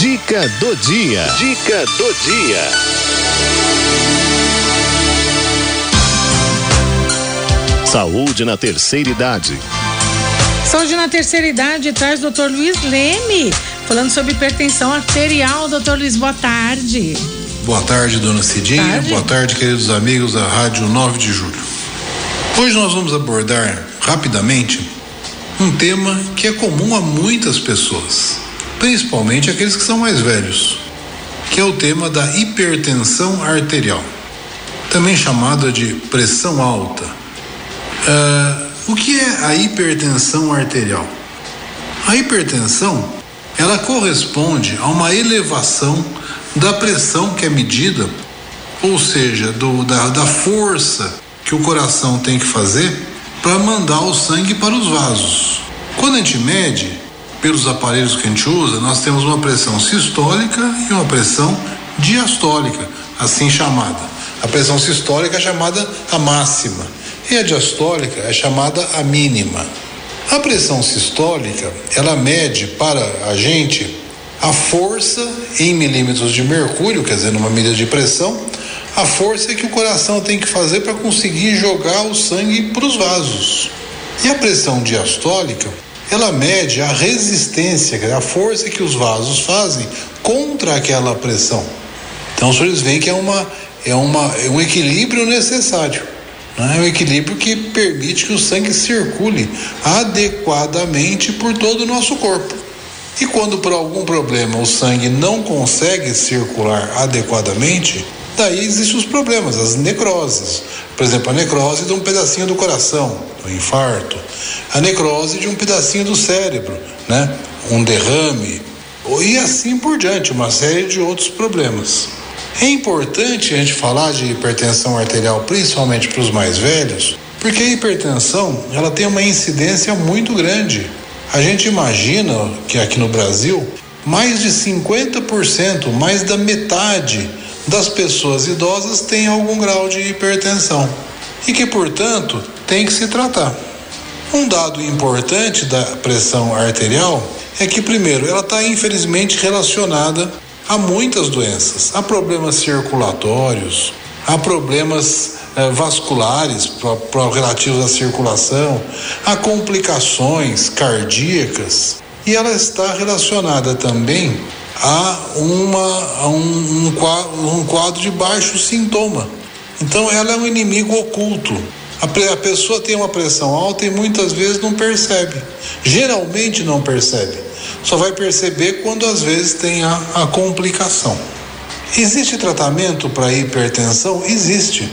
Dica do dia. Dica do dia. Saúde na terceira idade. Saúde na terceira idade traz o Dr. Luiz Leme, falando sobre hipertensão arterial. Doutor Luiz, boa tarde. Boa tarde, dona Cidinha. Tarde. Boa tarde, queridos amigos da Rádio 9 de Julho. Hoje nós vamos abordar rapidamente um tema que é comum a muitas pessoas, principalmente aqueles que são mais velhos, que é o tema da hipertensão arterial, também chamada de pressão alta. Uh, o que é a hipertensão arterial? A hipertensão ela corresponde a uma elevação da pressão que é medida, ou seja, do, da, da força que o coração tem que fazer para mandar o sangue para os vasos. Quando a gente mede, pelos aparelhos que a gente usa, nós temos uma pressão sistólica e uma pressão diastólica, assim chamada. A pressão sistólica é chamada a máxima e a diastólica é chamada a mínima. A pressão sistólica, ela mede para a gente a força em milímetros de mercúrio, quer dizer, numa medida de pressão, a força que o coração tem que fazer para conseguir jogar o sangue para os vasos. E a pressão diastólica, ela mede a resistência, a força que os vasos fazem contra aquela pressão. Então, senhores veem que é, uma, é, uma, é um equilíbrio necessário. Né? É um equilíbrio que permite que o sangue circule adequadamente por todo o nosso corpo. E quando por algum problema o sangue não consegue circular adequadamente, daí existem os problemas, as necroses. Por exemplo, a necrose de um pedacinho do coração, do infarto, a necrose de um pedacinho do cérebro, né? Um derrame, e assim por diante, uma série de outros problemas. É importante a gente falar de hipertensão arterial, principalmente para os mais velhos, porque a hipertensão ela tem uma incidência muito grande. A gente imagina que aqui no Brasil mais de 50%, mais da metade das pessoas idosas têm algum grau de hipertensão e que, portanto, tem que se tratar. Um dado importante da pressão arterial é que, primeiro, ela está infelizmente relacionada a muitas doenças. Há problemas circulatórios, há problemas eh, vasculares pro, pro, relativos à circulação, há complicações cardíacas e ela está relacionada também a, uma, um, quadro, um quadro de baixo sintoma. Então, ela é um inimigo oculto. A, a pessoa tem uma pressão alta e muitas vezes não percebe. Geralmente não percebe. Só vai perceber quando às vezes tem a, a complicação. Existe tratamento para hipertensão? Existe.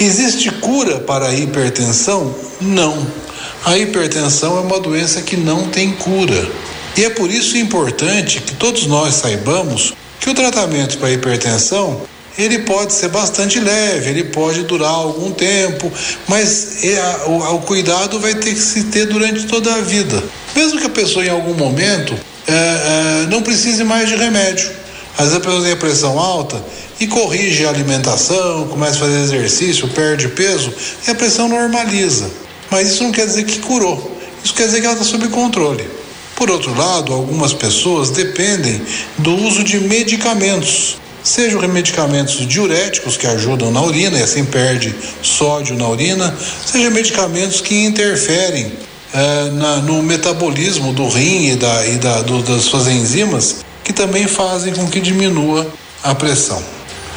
Existe cura para a hipertensão? Não. A hipertensão é uma doença que não tem cura. E é por isso importante que todos nós saibamos que o tratamento para hipertensão ele pode ser bastante leve, ele pode durar algum tempo, mas é, o, cuidado vai ter que se ter durante toda a vida. Mesmo que a pessoa em algum momento é, é, não precise mais de remédio. Às vezes a pessoa tem a pressão alta e corrige a alimentação, começa a fazer exercício, perde peso e a pressão normaliza. Mas isso não quer dizer que curou. Isso quer dizer que ela está sob controle. Por outro lado, algumas pessoas dependem do uso de medicamentos, sejam medicamentos diuréticos que ajudam na urina e assim perde sódio na urina, sejam medicamentos que interferem eh, na, no metabolismo do rim e, da, e da, do, das suas enzimas, que também fazem com que diminua a pressão.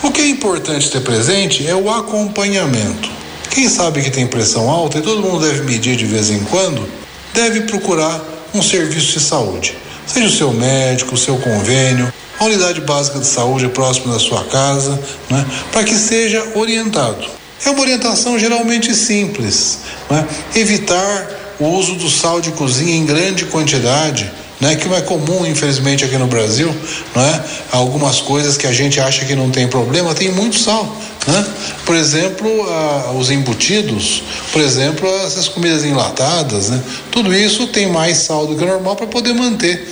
O que é importante ter presente é o acompanhamento. Quem sabe que tem pressão alta e todo mundo deve medir de vez em quando, deve procurar um serviço de saúde, seja o seu médico, o seu convênio, a unidade básica de saúde próxima da sua casa, né, para que seja orientado. É uma orientação geralmente simples, né? evitar o uso do sal de cozinha em grande quantidade, né, que é comum, infelizmente, aqui no Brasil, né? Algumas coisas que a gente acha que não tem problema, tem muito sal, né? Por exemplo, a, os embutidos, por exemplo, essas comidas enlatadas, né? Tudo isso tem mais sal do que o normal para poder manter,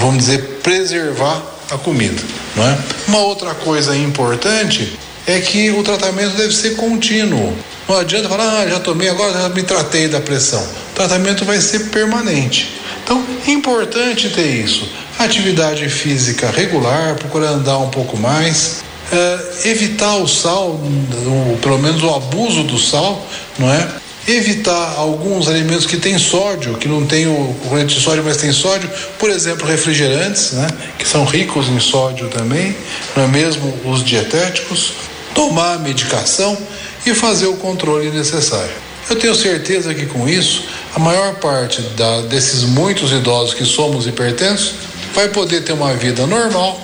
vamos dizer, preservar a comida, não é? Uma outra coisa importante é que o tratamento deve ser contínuo. Não adianta falar, ah, já tomei, agora já me tratei da pressão. O tratamento vai ser permanente. Então, é importante ter isso. atividade física regular, procurar andar um pouco mais, uh, evitar o sal, o, pelo menos o abuso do sal, não é? Evitar alguns alimentos que têm sódio, que não tem o corrente de sódio, mas tem sódio, por exemplo, refrigerantes, né? Que são ricos em sódio também, não é mesmo os dietéticos, tomar medicação e fazer o controle necessário. Eu tenho certeza que com isso, a maior parte da, desses muitos idosos que somos hipertensos vai poder ter uma vida normal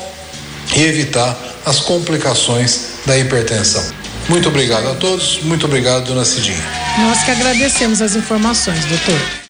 e evitar as complicações da hipertensão. Muito obrigado a todos, muito obrigado, dona Cidinha. Nós que agradecemos as informações, doutor.